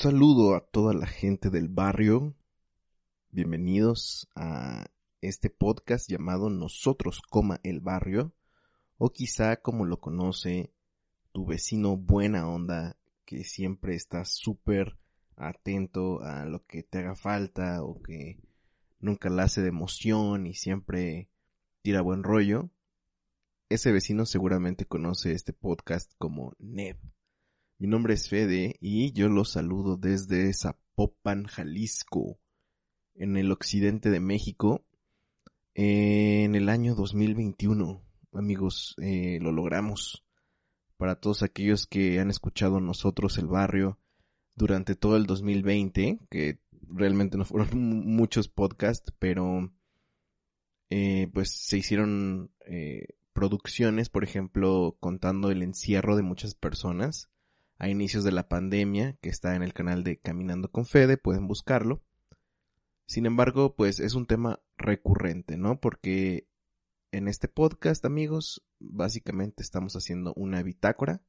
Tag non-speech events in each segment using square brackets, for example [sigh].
Saludo a toda la gente del barrio. Bienvenidos a este podcast llamado Nosotros, coma el barrio. O quizá como lo conoce tu vecino buena onda que siempre está súper atento a lo que te haga falta o que nunca la hace de emoción y siempre tira buen rollo. Ese vecino seguramente conoce este podcast como Neb. Mi nombre es Fede y yo los saludo desde Zapopan, Jalisco, en el occidente de México, en el año 2021. Amigos, eh, lo logramos. Para todos aquellos que han escuchado nosotros el barrio durante todo el 2020, que realmente no fueron [laughs] muchos podcasts, pero eh, pues se hicieron eh, producciones, por ejemplo, contando el encierro de muchas personas a inicios de la pandemia, que está en el canal de Caminando con Fede, pueden buscarlo. Sin embargo, pues es un tema recurrente, ¿no? Porque en este podcast, amigos, básicamente estamos haciendo una bitácora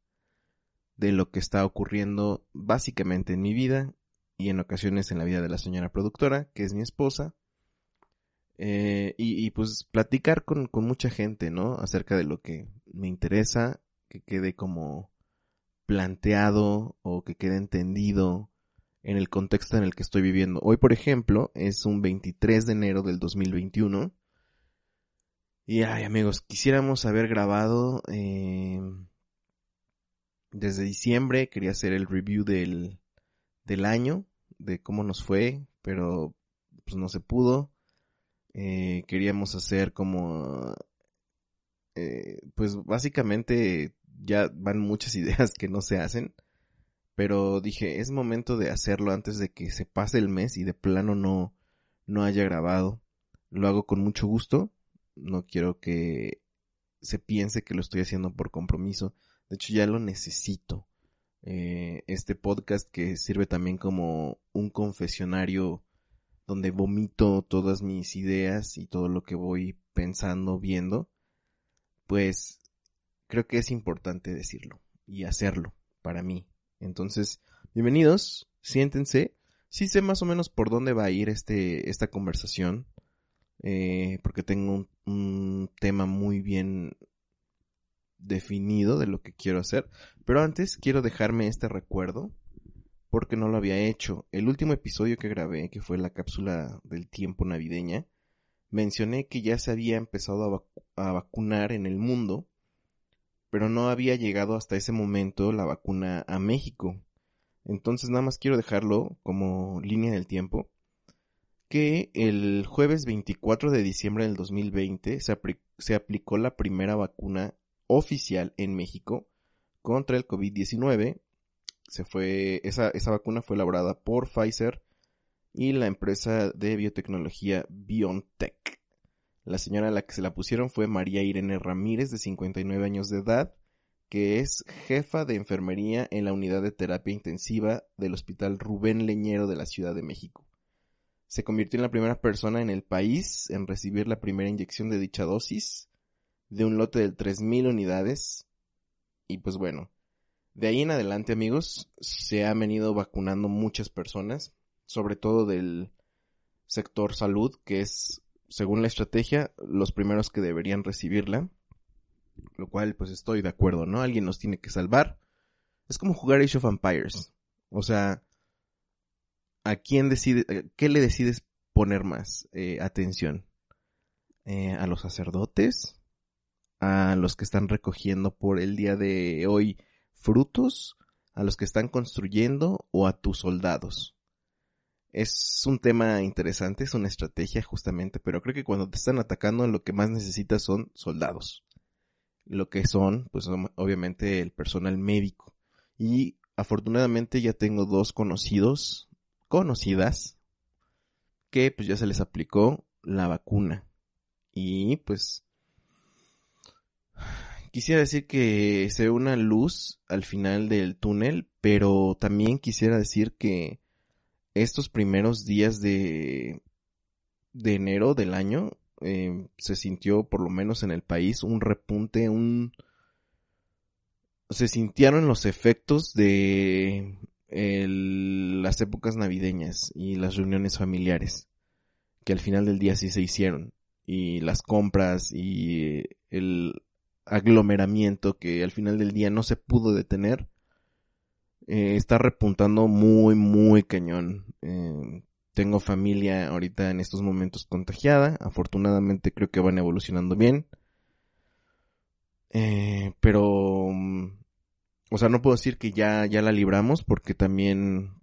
de lo que está ocurriendo básicamente en mi vida y en ocasiones en la vida de la señora productora, que es mi esposa. Eh, y, y, pues platicar con, con mucha gente, ¿no? Acerca de lo que me interesa, que quede como planteado o que quede entendido en el contexto en el que estoy viviendo. Hoy, por ejemplo, es un 23 de enero del 2021. Y ay, amigos, quisiéramos haber grabado eh, desde diciembre. Quería hacer el review del, del año, de cómo nos fue, pero pues no se pudo. Eh, queríamos hacer como, eh, pues básicamente ya van muchas [laughs] ideas que no se hacen. Pero dije, es momento de hacerlo antes de que se pase el mes y de plano no, no haya grabado. Lo hago con mucho gusto. No quiero que se piense que lo estoy haciendo por compromiso. De hecho, ya lo necesito. Eh, este podcast que sirve también como un confesionario donde vomito todas mis ideas y todo lo que voy pensando, viendo. Pues creo que es importante decirlo y hacerlo para mí. Entonces, bienvenidos, siéntense. Sí sé más o menos por dónde va a ir este, esta conversación, eh, porque tengo un, tema muy bien definido de lo que quiero hacer. Pero antes quiero dejarme este recuerdo, porque no lo había hecho. El último episodio que grabé, que fue la cápsula del tiempo navideña, mencioné que ya se había empezado a vacunar en el mundo pero no había llegado hasta ese momento la vacuna a México. Entonces nada más quiero dejarlo como línea del tiempo que el jueves 24 de diciembre del 2020 se, se aplicó la primera vacuna oficial en México contra el COVID-19. Se fue, esa, esa vacuna fue elaborada por Pfizer y la empresa de biotecnología BioNTech. La señora a la que se la pusieron fue María Irene Ramírez, de 59 años de edad, que es jefa de enfermería en la unidad de terapia intensiva del Hospital Rubén Leñero de la Ciudad de México. Se convirtió en la primera persona en el país en recibir la primera inyección de dicha dosis de un lote de 3.000 unidades. Y pues bueno, de ahí en adelante amigos, se han venido vacunando muchas personas, sobre todo del sector salud, que es, según la estrategia, los primeros que deberían recibirla. Lo cual, pues estoy de acuerdo, ¿no? Alguien nos tiene que salvar. Es como jugar Age of Empires. O sea, ¿a quién decide, qué le decides poner más eh, atención? Eh, ¿A los sacerdotes? ¿A los que están recogiendo por el día de hoy frutos? ¿A los que están construyendo? ¿O a tus soldados? Es un tema interesante, es una estrategia justamente, pero creo que cuando te están atacando lo que más necesitas son soldados lo que son, pues obviamente el personal médico. Y afortunadamente ya tengo dos conocidos, conocidas, que pues ya se les aplicó la vacuna. Y pues quisiera decir que se ve una luz al final del túnel, pero también quisiera decir que estos primeros días de, de enero del año eh, se sintió, por lo menos en el país, un repunte, un... Se sintieron los efectos de las épocas navideñas y las reuniones familiares, que al final del día sí se hicieron, y las compras y el aglomeramiento que al final del día no se pudo detener, eh, está repuntando muy, muy cañón. Eh, tengo familia ahorita en estos momentos contagiada. Afortunadamente creo que van evolucionando bien. Eh, pero, mm, o sea, no puedo decir que ya, ya la libramos porque también,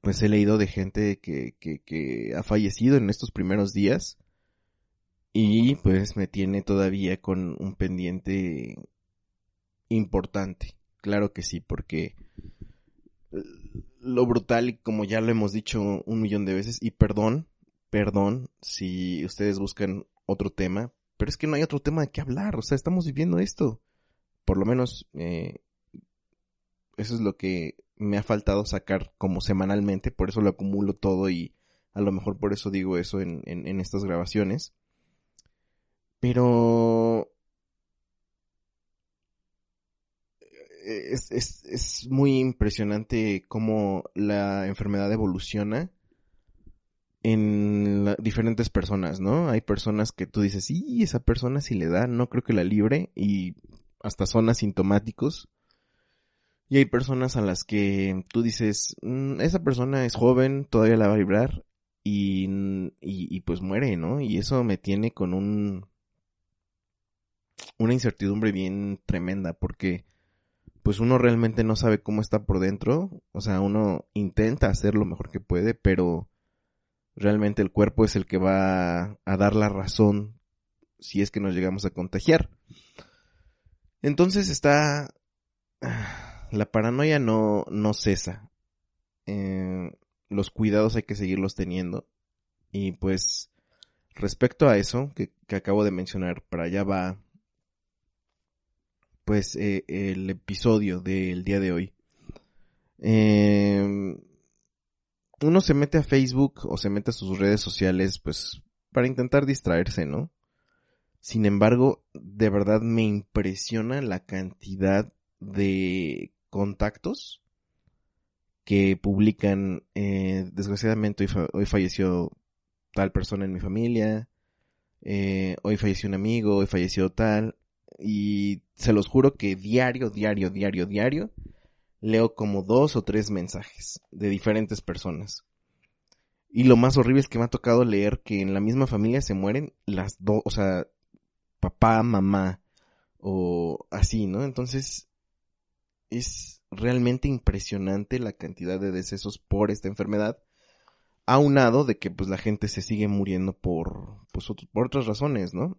pues he leído de gente que, que, que ha fallecido en estos primeros días. Y pues me tiene todavía con un pendiente importante. Claro que sí, porque lo brutal como ya lo hemos dicho un millón de veces y perdón, perdón si ustedes buscan otro tema, pero es que no hay otro tema de qué hablar, o sea, estamos viviendo esto. Por lo menos eh, eso es lo que me ha faltado sacar como semanalmente, por eso lo acumulo todo y a lo mejor por eso digo eso en estas grabaciones. Pero es, es, es muy impresionante cómo la enfermedad evoluciona en diferentes personas, ¿no? Hay personas que tú dices, sí, esa persona si le da, no creo que la libre y hasta son asintomáticos. Y hay personas a las que tú dices, mm, esa persona es joven, todavía la va a librar y, y, y pues muere, ¿no? Y eso me tiene con un, una incertidumbre bien tremenda porque pues uno realmente no sabe cómo está por dentro. O sea, uno intenta hacer lo mejor que puede, pero realmente el cuerpo es el que va a dar la razón si es que nos llegamos a contagiar. Entonces está... [sighs] La paranoia no, no cesa. Eh, los cuidados hay que seguirlos teniendo. Y pues respecto a eso que, que acabo de mencionar, para allá va pues eh, el episodio del día de hoy. Em, uno se mete a Facebook o se mete a sus redes sociales pues para intentar distraerse, ¿no? Sin embargo, de verdad me impresiona la cantidad de contactos que publican, eh, desgraciadamente hoy, falleció tal persona en mi familia, eh, hoy falleció un amigo, hoy falleció tal, y se los juro que diario, diario, diario, diario, leo como dos o tres mensajes de diferentes personas. Y lo más horrible es que me ha tocado leer que en la misma familia se mueren las dos, o sea, papá, mamá, o así, ¿no? Entonces, es realmente impresionante la cantidad de decesos por esta enfermedad, aunado de que pues la gente se sigue muriendo por, pues, por otras razones, ¿no?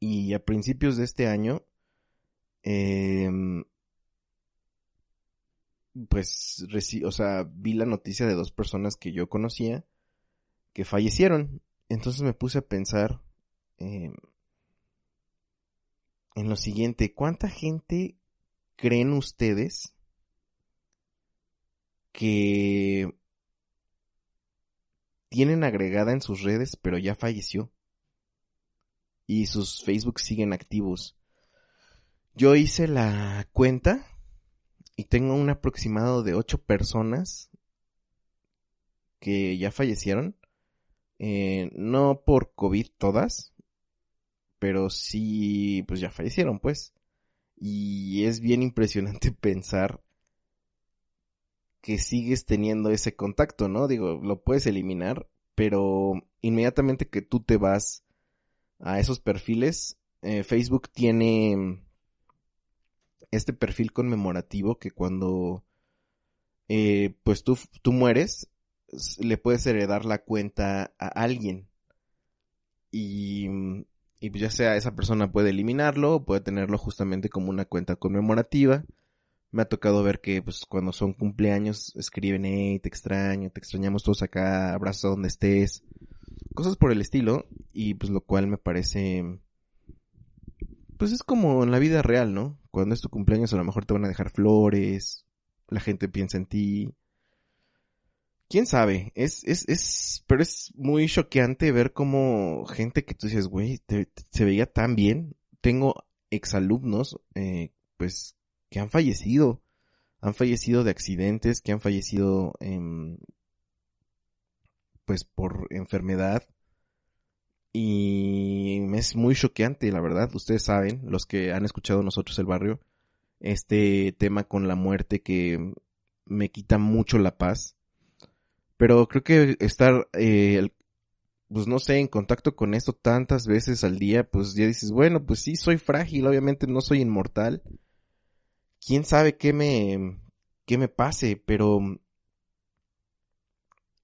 Y a principios de este año, em, pues, o sea, vi la noticia de dos personas que yo conocía que fallecieron. entonces me puse a pensar eh, en lo siguiente, ¿cuánta gente creen ustedes que tienen agregada en sus redes pero ya falleció? Y sus Facebook siguen activos. Yo hice la cuenta y tengo un aproximado de ocho personas que ya fallecieron. Eh, no por COVID todas, pero sí, pues ya fallecieron, pues. Y es bien impresionante [laughs] pensar que sigues teniendo ese contacto, ¿no? Digo, lo puedes eliminar, pero inmediatamente que tú te vas a esos perfiles, eh, Facebook tiene este perfil conmemorativo que cuando eh, pues tú, tú mueres, le puedes heredar la cuenta a alguien. Y, y pues ya sea esa persona puede eliminarlo o puede tenerlo justamente como una cuenta conmemorativa. Me ha tocado ver que pues cuando son cumpleaños escriben, hey, te extraño, te extrañamos todos acá, abrazo donde estés. Cosas por el estilo. Y pues lo cual me parece pues es como en la vida real, ¿no? Cuando es tu cumpleaños a lo mejor te van a dejar flores, la gente piensa en ti. ¿Quién sabe? Es, es, es, pero es muy choqueante ver cómo gente que tú dices, güey, se veía tan bien. Tengo exalumnos, eh, pues, que han fallecido. Han fallecido de accidentes, que han fallecido, pues, por enfermedad y es muy choqueante, la verdad. Ustedes saben, los que han escuchado nosotros el barrio, este tema con la muerte que me quita mucho la paz. Pero creo que estar, eh, pues no sé, en contacto con esto tantas veces al día, pues ya dices, bueno, pues sí, soy frágil, obviamente no soy inmortal. Quién sabe qué me, qué me pase, pero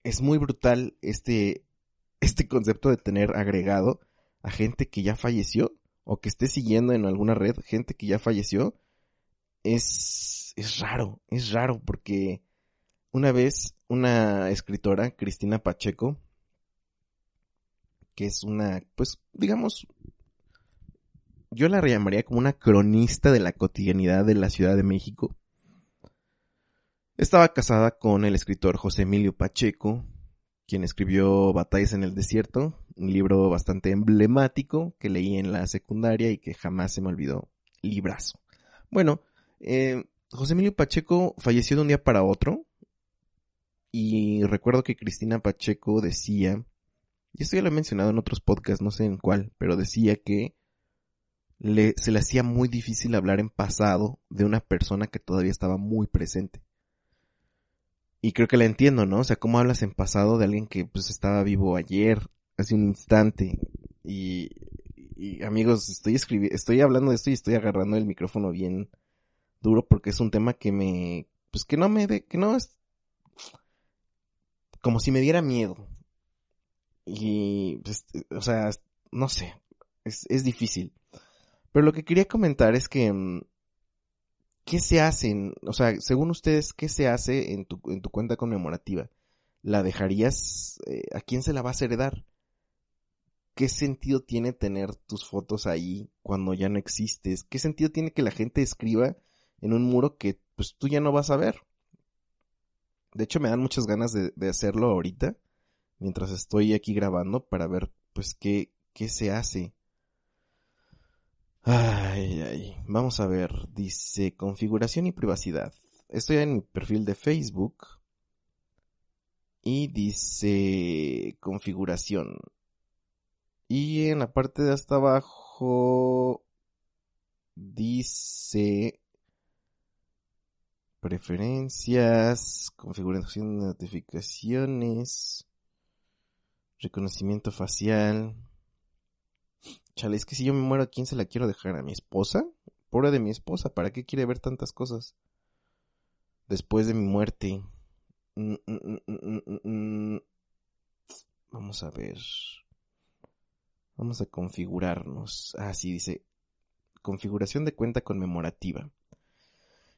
es muy brutal este, este concepto de tener agregado a gente que ya falleció o que esté siguiendo en alguna red gente que ya falleció es, es raro, es raro porque una vez una escritora, Cristina Pacheco, que es una, pues digamos, yo la llamaría como una cronista de la cotidianidad de la Ciudad de México. Estaba casada con el escritor José Emilio Pacheco, quien escribió Batallas en el Desierto, un libro bastante emblemático que leí en la secundaria y que jamás se me olvidó. Librazo. Bueno, eh, José Emilio Pacheco falleció de un día para otro. Y recuerdo que Cristina Pacheco decía, y esto ya lo he mencionado en otros podcasts, no sé en cuál, pero decía que se le hacía muy difícil hablar en pasado de una persona que todavía estaba muy presente. Y creo que la entiendo, ¿no? O sea, ¿cómo hablas en pasado de alguien que pues estaba vivo ayer, hace un instante? Y, y amigos, estoy escribiendo, estoy hablando de esto y estoy agarrando el micrófono bien duro porque es un tema que me, pues que no me, de, que no es, como si me diera miedo. Y, pues, o sea, no sé, es, es difícil. Pero lo que quería comentar es que mm, ¿qué se hace? o sea, según ustedes, ¿qué se hace en tu, en tu cuenta conmemorativa? ¿La dejarías? Eh, ¿A quién se la vas a heredar? ¿Qué sentido tiene tener tus fotos ahí cuando ya no existes? ¿Qué sentido tiene que la gente escriba en un muro que pues tú ya no vas a ver? De hecho, me dan muchas ganas de, de hacerlo ahorita, mientras estoy aquí grabando, para ver pues qué, qué se hace. Ay, ay. Vamos a ver. Dice configuración y privacidad. Estoy en mi perfil de Facebook. Y dice configuración. Y en la parte de hasta abajo dice preferencias, configuración de notificaciones, reconocimiento facial. Chale, es que si yo me muero, ¿a quién se la quiero dejar? ¿A mi esposa? Pobre de mi esposa, ¿para qué quiere ver tantas cosas? Después de mi muerte. Mm, mm, mm, Vamos a ver. Vamos a configurarnos. Ah, sí, dice. Configuración de cuenta conmemorativa.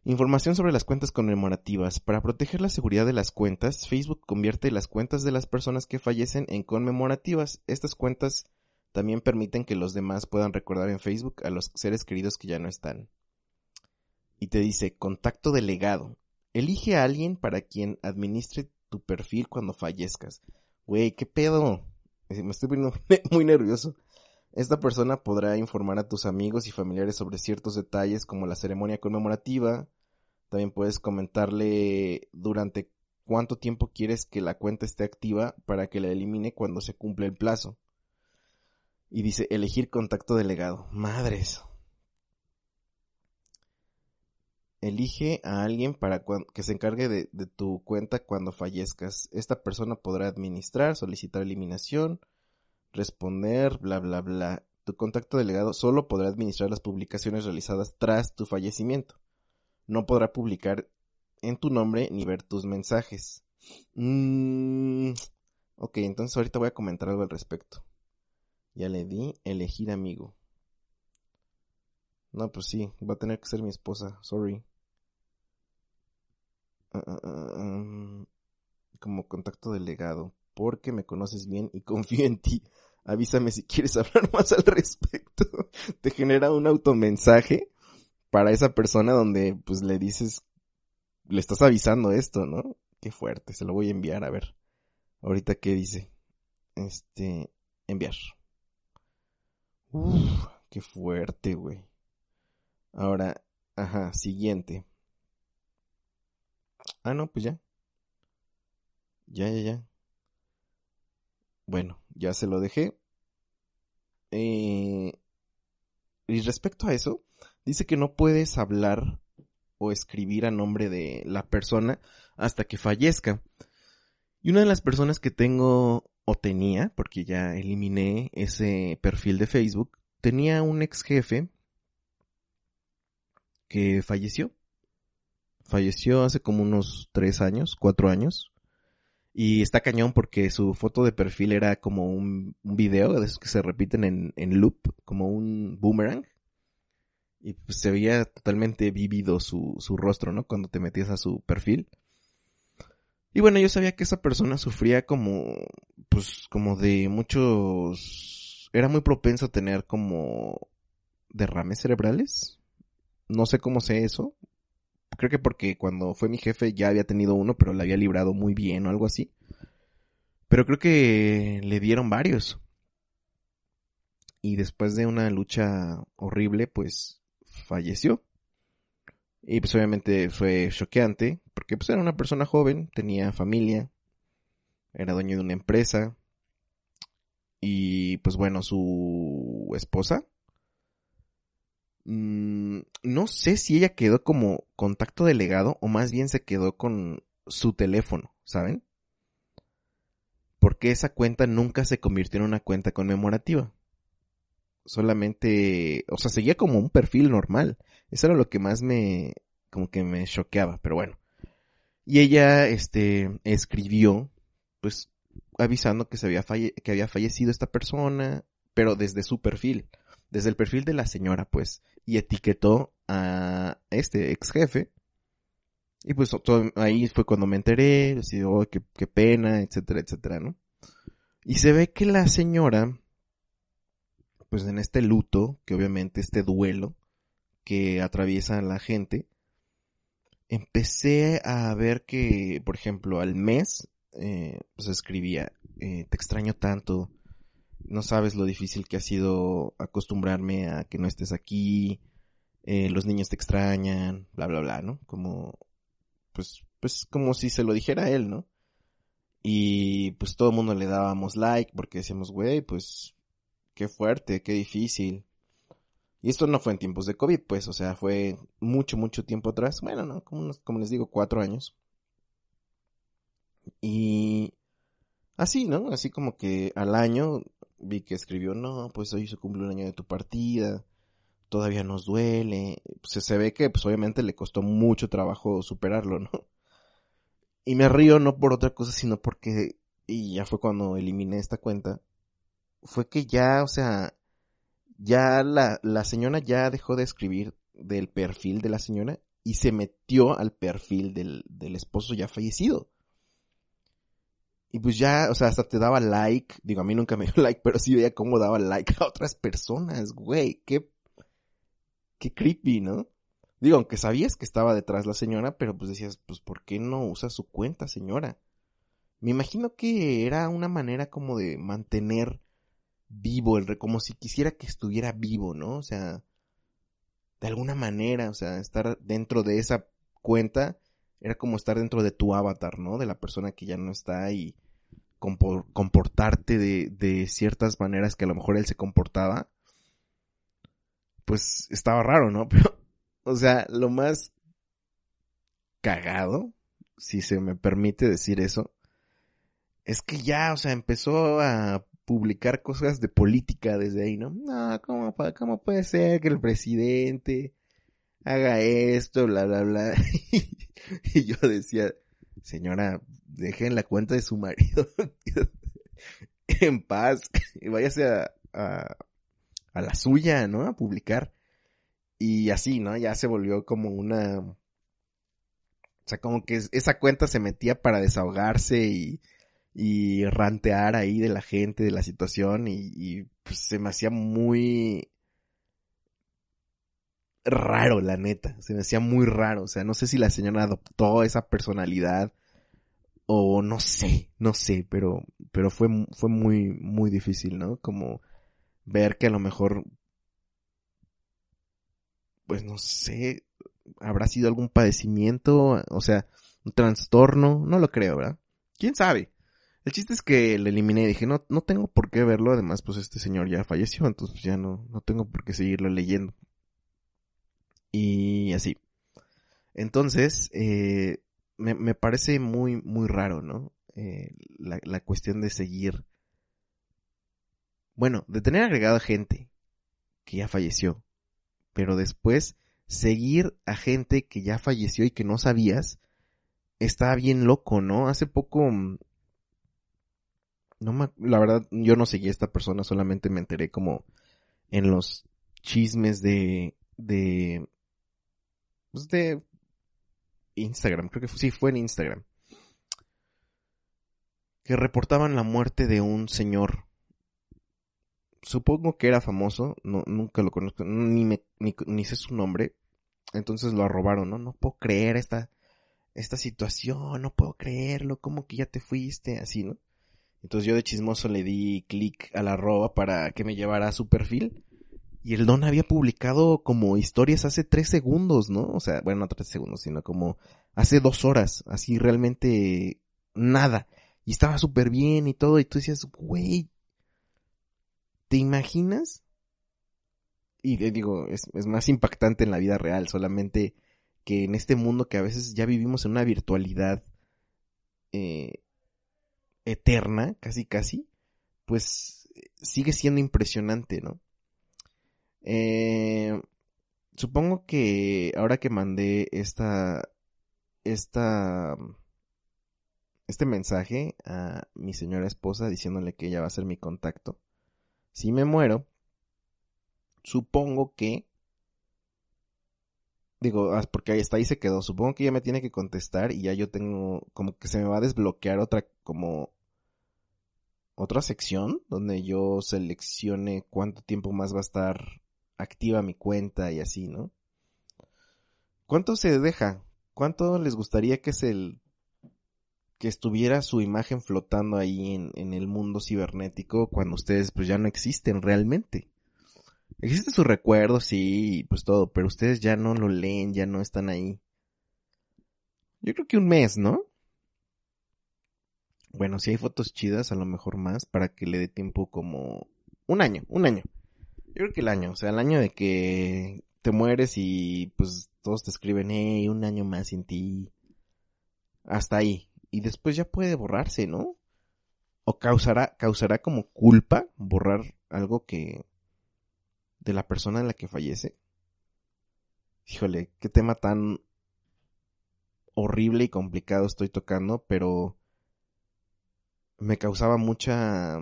Información sobre las cuentas conmemorativas. Para proteger la seguridad de las cuentas, Facebook convierte las cuentas de las personas que fallecen en conmemorativas. Estas cuentas también permiten que los demás puedan recordar en Facebook a los seres queridos que ya no están. Y te dice, contacto delegado. Elige a alguien para quien administre tu perfil cuando fallezcas. Güey, ¿qué pedo? Me estoy poniendo [laughs] muy nervioso. Esta persona podrá informar a tus amigos y familiares sobre ciertos detalles como la ceremonia conmemorativa. También puedes comentarle durante cuánto tiempo quieres que la cuenta esté activa para que la elimine cuando se cumple el plazo. Y dice elegir contacto delegado. Madres. Elige a alguien para que se encargue de, tu cuenta cuando fallezcas. Esta persona podrá administrar, solicitar eliminación, responder, bla, bla, bla. Tu contacto delegado solo podrá administrar las publicaciones realizadas tras tu fallecimiento. No podrá publicar en tu nombre ni ver tus mensajes. Mm, ok, entonces ahorita voy a comentar algo al respecto. Ya le di elegir amigo. No, pues sí, va a tener que ser mi esposa, sorry. Ah, ah, ah, como contacto delegado, porque me conoces bien y [laughs] confío en ti. Avísame si quieres hablar [laughs] más al respecto. Te genera un automensaje para esa persona donde pues le dices, le estás avisando esto, ¿no? Qué fuerte, se lo voy a enviar a ver. Ahorita qué dice. Este, enviar. Uf, qué fuerte, güey. Ahora, ajá, siguiente. Ah, no, pues ya. Ya, ya, ya. Bueno, ya se lo dejé. Eh, y respecto a eso, dice que no puedes hablar o escribir a nombre de la persona hasta que fallezca. Y una de las personas que tengo o tenía, porque ya eliminé ese perfil de Facebook, tenía un ex jefe que falleció. Falleció hace como unos tres años, cuatro años. Y está cañón porque su foto de perfil era como un, video de esos que se repiten en, en loop, como un boomerang. Y pues se veía totalmente vívido su, su rostro, ¿no? Cuando te metías a su perfil. Y bueno, yo sabía que esa persona sufría como, pues, como de muchos, era muy propenso a tener como derrames cerebrales. No sé cómo sé eso. Creo que porque cuando fue mi jefe ya había tenido uno, pero le había librado muy bien o algo así. Pero creo que le dieron varios. Y después de una lucha horrible, pues falleció. Y pues obviamente fue choqueante, porque pues era una persona joven, tenía familia, era dueño de una empresa. Y pues bueno, su esposa. Mmm, no sé si ella quedó como contacto delegado o más bien se quedó con su teléfono, ¿saben? Porque esa cuenta nunca se convirtió en una cuenta conmemorativa solamente, o sea, seguía como un perfil normal. Eso era lo que más me, como que me choqueaba, pero bueno. Y ella, este, escribió, pues, avisando que se había que había fallecido esta persona, pero desde su perfil, desde el perfil de la señora, pues, y etiquetó a este ex jefe. Y pues ahí fue cuando me enteré, así, oh, qué, qué pena, etcétera, etcétera, ¿no? Y se ve que la señora pues en este luto, que obviamente este duelo que atraviesa la gente, empecé a ver que, por ejemplo, al mes, eh, pues escribía, eh, te extraño tanto, no sabes lo difícil que ha sido acostumbrarme a que no estés aquí, eh, los niños te extrañan, bla, bla, bla, ¿no? Como, pues, pues como si se lo dijera él, ¿no? Y pues todo el mundo le dábamos like porque decíamos, güey, pues qué fuerte, qué difícil. Y esto no fue en tiempos de COVID, pues, o sea, fue mucho, mucho tiempo atrás. Bueno, no, como, les digo, cuatro años. Y así, ¿no? Así como que al año vi que escribió, no, pues hoy se cumple un año de tu partida, todavía nos duele. Pues, se ve que, pues obviamente le costó mucho trabajo superarlo, ¿no? Y me río no por otra cosa, sino porque, y ya fue cuando eliminé esta cuenta, fue que ya, o sea, ya la, la señora ya dejó de escribir del perfil de la señora y se metió al perfil del, del esposo ya fallecido. Y pues ya, o sea, hasta te daba like. Digo, a mí nunca me dio [laughs] like, pero sí veía cómo daba like a otras personas, güey. Qué, qué creepy, ¿no? Digo, aunque sabías que estaba detrás la señora, pero pues decías, pues, ¿por qué no usa su cuenta, señora? Me imagino que era una manera como de mantener vivo el como si quisiera que estuviera vivo, ¿no? O sea, de alguna manera, o sea, estar dentro de esa cuenta era como estar dentro de tu avatar, ¿no? De la persona que ya no está y comportarte de, de ciertas maneras que a lo mejor él se comportaba. Pues estaba raro, ¿no? [laughs] Pero, o sea, lo más cagado, si se me permite decir eso, es que ya, o sea, empezó a publicar cosas de política desde ahí, ¿no? No, ¿cómo, cómo puede ser que el presidente haga esto, bla, bla, bla? [laughs] y yo decía, señora, dejen la cuenta de su marido [laughs] en paz [laughs] y váyase a, a, a, la suya, ¿no? A publicar. Y así, ¿no? Ya se volvió como una... O sea, como que esa cuenta se metía para desahogarse y y rantear ahí de la gente, de la situación y, pues se me hacía muy raro, la neta, se me hacía muy raro, o sea, no sé si la señora adoptó esa personalidad o no sé, no sé, pero pero fue fue muy muy difícil, ¿no? Como ver que a lo mejor pues no sé, habrá sido algún padecimiento, o sea, un trastorno, no lo creo, ¿verdad? ¿Quién sabe? El chiste es que le eliminé y dije, no, no tengo por qué verlo. Además, pues este señor ya falleció, entonces pues, ya no, no tengo por qué seguirlo leyendo. Y así. Entonces, eh, me, me, parece muy, muy raro, ¿no? Eh, la, la cuestión de seguir. Bueno, de tener agregado gente que ya falleció, pero después seguir a gente que ya falleció y que no sabías, está bien loco, ¿no? Hace poco mm, no me, la verdad, yo no seguí a esta persona, solamente me enteré como en los chismes de, de, pues de Instagram, creo que sí fue en Instagram, que reportaban la muerte de un señor. Supongo que era famoso, no, nunca lo conozco, ni, ni, ni sé su nombre, entonces lo arrobaron, ¿no? No puedo creer esta, esta situación, no puedo creerlo, como que ya te fuiste, así, ¿no? Entonces yo de chismoso le di clic a la arroba para que me llevara a su perfil. Y el don había publicado como historias hace tres segundos, ¿no? O sea, bueno, no tres segundos, sino como hace dos horas, así realmente nada. Y estaba súper bien y todo, y tú decías, güey, ¿te imaginas? Y te digo, es, es más impactante en la vida real, solamente que en este mundo que a veces ya vivimos en una virtualidad eh, eterna, casi casi, pues sigue siendo impresionante, ¿no? Eh, supongo que ahora que mandé esta, esta, este mensaje a mi señora esposa diciéndole que ella va a ser mi contacto, si me muero, supongo que digo, ah, porque ahí está ahí se quedó. Supongo que ella me tiene que contestar y ya yo tengo como que se me va a desbloquear otra como otra sección donde yo seleccione cuánto tiempo más va a estar activa mi cuenta y así, ¿no? ¿Cuánto se deja? ¿Cuánto les gustaría que se que estuviera su imagen flotando ahí en, en el mundo cibernético cuando ustedes pues ya no existen realmente? Existe su recuerdo, sí, pues todo, pero ustedes ya no lo leen, ya no están ahí. Yo creo que un mes, ¿no? Bueno, si hay fotos chidas, a lo mejor más, para que le dé tiempo como un año, un año. Yo creo que el año, o sea, el año de que te mueres y pues todos te escriben, hey, un año más sin ti. Hasta ahí. Y después ya puede borrarse, ¿no? O causará, causará como culpa borrar algo que, de la persona en la que fallece. Híjole, qué tema tan horrible y complicado estoy tocando, pero me causaba mucha,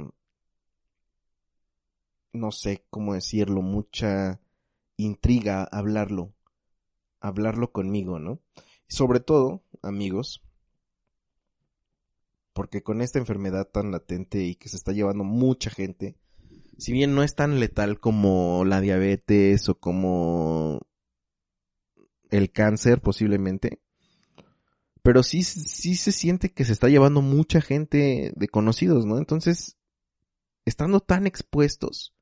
no sé cómo decirlo, mucha intriga hablarlo. hablarlo conmigo, ¿no? Sobre todo, amigos, porque con esta enfermedad tan latente y que se está llevando mucha gente, si bien no es tan letal como la diabetes o como el cáncer posiblemente, pero sí, sí se siente que se está llevando mucha gente de conocidos, ¿no? Entonces, estando tan expuestos,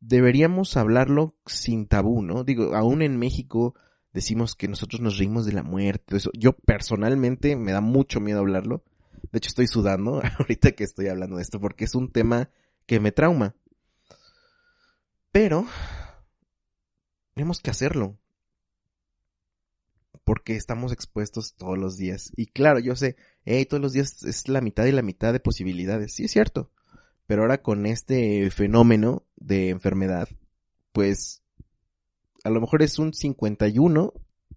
deberíamos hablarlo sin tabú, ¿no? Digo, aún en México decimos que nosotros nos reímos de la muerte, eso. Yo personalmente me da mucho miedo hablarlo. De hecho, estoy sudando [laughs] ahorita que estoy hablando de esto porque es un tema que me trauma. Pero tenemos que hacerlo. Porque estamos expuestos todos los días. Y claro, yo sé, hey, todos los días es la mitad y la mitad de posibilidades. Sí, es cierto. Pero ahora con este fenómeno de enfermedad, pues a lo mejor es un 51,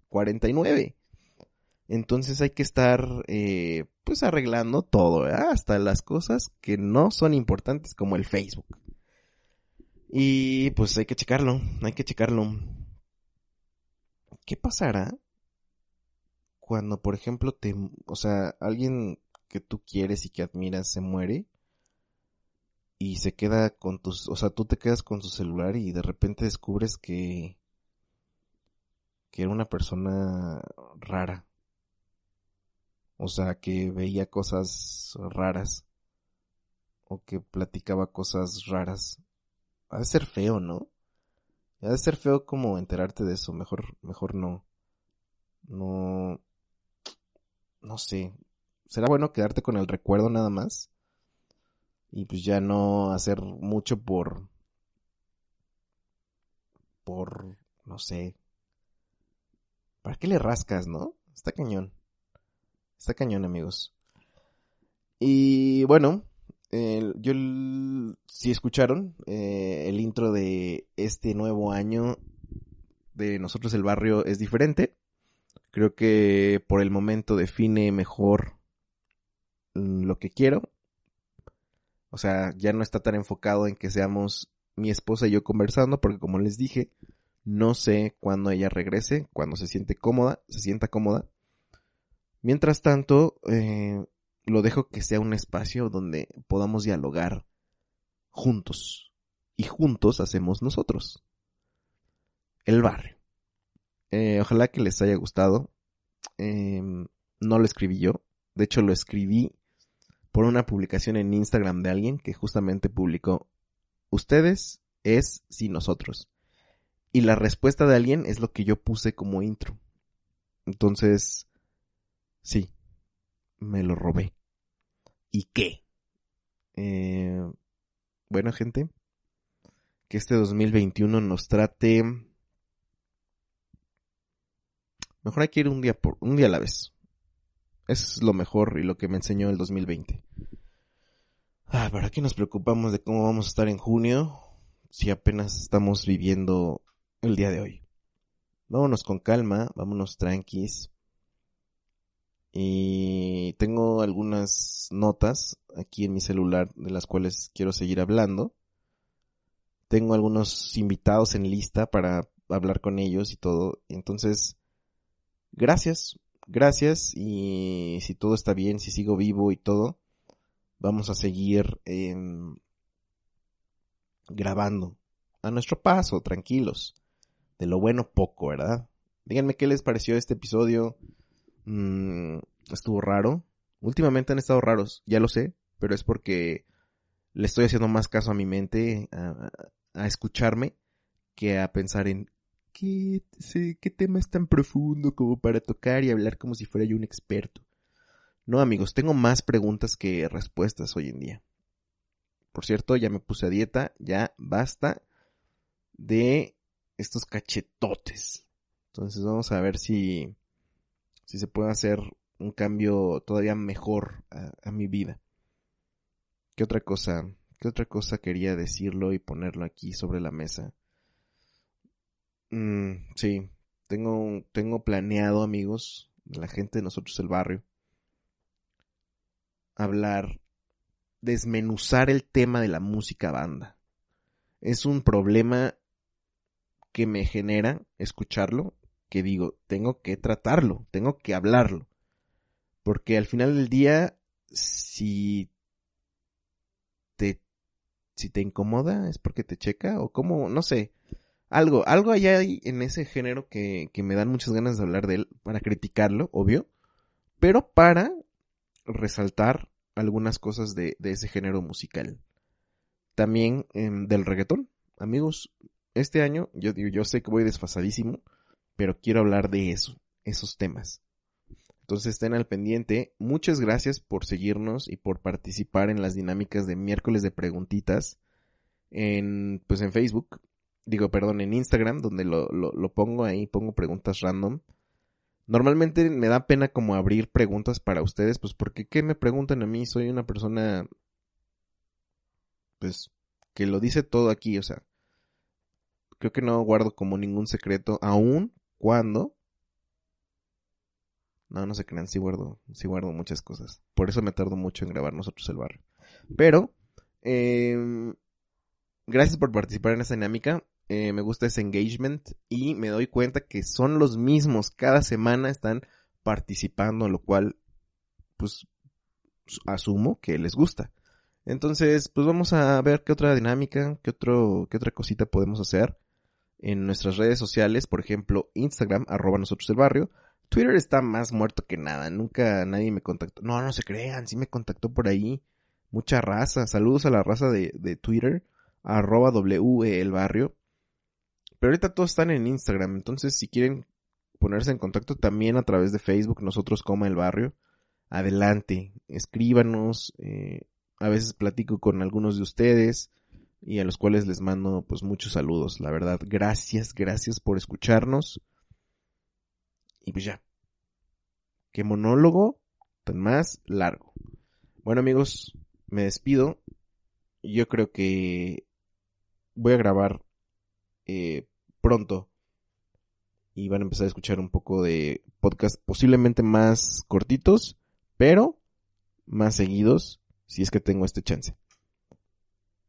49. Entonces hay que estar, eh, pues arreglando todo, hasta las cosas que no son importantes como el Facebook. Y pues hay que checarlo, hay que checarlo. ¿Qué pasará cuando, por ejemplo, te, o sea, alguien que tú quieres y que admiras se muere? y se queda con tus, o sea, tú te quedas con su celular y de repente descubres que que era una persona rara. O sea, que veía cosas raras o que platicaba cosas raras. Ha de ser feo, ¿no? Ha de ser feo como enterarte de eso, mejor mejor no. No no sé. Será bueno quedarte con el recuerdo nada más y pues ya no hacer mucho por por no sé ¿para qué le rascas, no? Está cañón está cañón amigos y bueno yo si escucharon eh, el intro de este nuevo año de nosotros el barrio es diferente creo que por el momento define mejor lo que quiero o sea, ya no está tan enfocado en que seamos mi esposa y yo conversando, porque como les dije, no sé cuándo ella regrese, cuando se siente cómoda, se sienta cómoda. Mientras tanto, eh, lo dejo que sea un espacio donde podamos dialogar juntos. Y juntos hacemos nosotros. El barrio. Eh, ojalá que les haya gustado. Em, no lo escribí yo. De hecho, lo escribí por una publicación en Instagram de alguien que justamente publicó, ustedes es si nosotros. Y la respuesta de alguien es lo que yo puse como intro. Entonces, sí, me lo robé. ¿Y qué? Eh, bueno, gente, que este 2021 nos trate... Mejor hay que ir un día por un día a la vez. Es lo mejor y lo que me enseñó el 2020. Ah, ¿para qué nos preocupamos de cómo vamos a estar en junio si apenas estamos viviendo el día de hoy? Vámonos con calma, vámonos tranquis. Y tengo algunas notas aquí en mi celular de las cuales quiero seguir hablando. Tengo algunos invitados en lista para hablar con ellos y todo. Entonces, gracias gracias y si todo está bien, si sigo vivo y todo, vamos a seguir em, grabando a nuestro paso, tranquilos. De lo bueno poco, ¿verdad? Díganme qué les pareció este episodio. Mm, estuvo raro. Últimamente han estado raros, ya lo sé, pero es porque le estoy haciendo más caso a mi mente, a escucharme, que a pensar en ¿qué, tema es tan profundo como para tocar y hablar como si fuera yo un experto? No, amigos, tengo más preguntas que respuestas hoy en día. Por cierto, ya me puse a dieta, ya basta de estos cachetotes. Entonces vamos a ver si, si se puede hacer un cambio todavía mejor a mi vida. ¿Qué otra cosa? ¿Qué otra cosa quería decirlo y ponerlo aquí sobre la mesa? Mm, sí, tengo, tengo planeado, amigos, la gente de nosotros el barrio, hablar, desmenuzar el tema de la música banda. Es un problema que me genera escucharlo, que digo, tengo que tratarlo, tengo que hablarlo. Porque al final del día, si te, si te incomoda, es porque te checa, o como, no sé, algo, algo allá hay en ese género que, que me dan muchas ganas de hablar de él, para criticarlo, obvio, pero para resaltar algunas cosas de, de ese género musical. También em, del reggaetón. Amigos, este año yo, yo sé que voy desfasadísimo, pero quiero hablar de eso, esos temas. Entonces estén al pendiente. Muchas gracias por seguirnos y por participar en las dinámicas de miércoles de preguntitas en, pues en Facebook. Digo, perdón, en Instagram, donde lo, lo, pongo ahí, pongo preguntas random. Normalmente me da pena como abrir preguntas para ustedes, pues porque ¿qué me preguntan a mí? Soy una persona, pues, que lo dice todo aquí, o sea, creo que no guardo como ningún secreto, aún cuando... No, no se crean, sí guardo, sí guardo muchas cosas. Por eso me tardo mucho en grabar nosotros el barrio. Pero, eh, gracias por participar en esta dinámica. Eh, me gusta ese engagement y me doy cuenta que son los mismos. Cada semana están participando, lo cual, pues, asumo que les gusta. Entonces, pues vamos a ver qué otra dinámica, qué otro, qué otra cosita podemos hacer en nuestras redes sociales, por ejemplo, Instagram, arroba nosotros el barrio. Twitter está más muerto que nada, nunca nadie me contactó. No, no se crean, sí me contactó por ahí. Mucha raza, saludos a la raza de, de Twitter, arroba W el barrio. Pero ahorita todos están en Instagram, entonces si quieren ponerse en contacto también a través de Facebook, nosotros como el barrio, adelante, escríbanos, eh, a veces platico con algunos de ustedes y a los cuales les mando pues muchos saludos, la verdad, gracias, gracias por escucharnos. Y pues ya, qué monólogo tan más largo. Bueno amigos, me despido. Yo creo que voy a grabar eh, pronto y van a empezar a escuchar un poco de podcast posiblemente más cortitos, pero más seguidos si es que tengo este chance.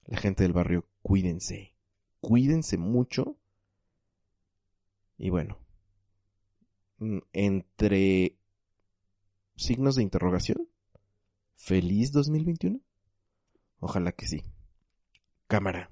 La gente del barrio, cuídense. Cuídense mucho. Y bueno, mm, entre signos de interrogación, feliz 2021. Ojalá que sí. Cámara.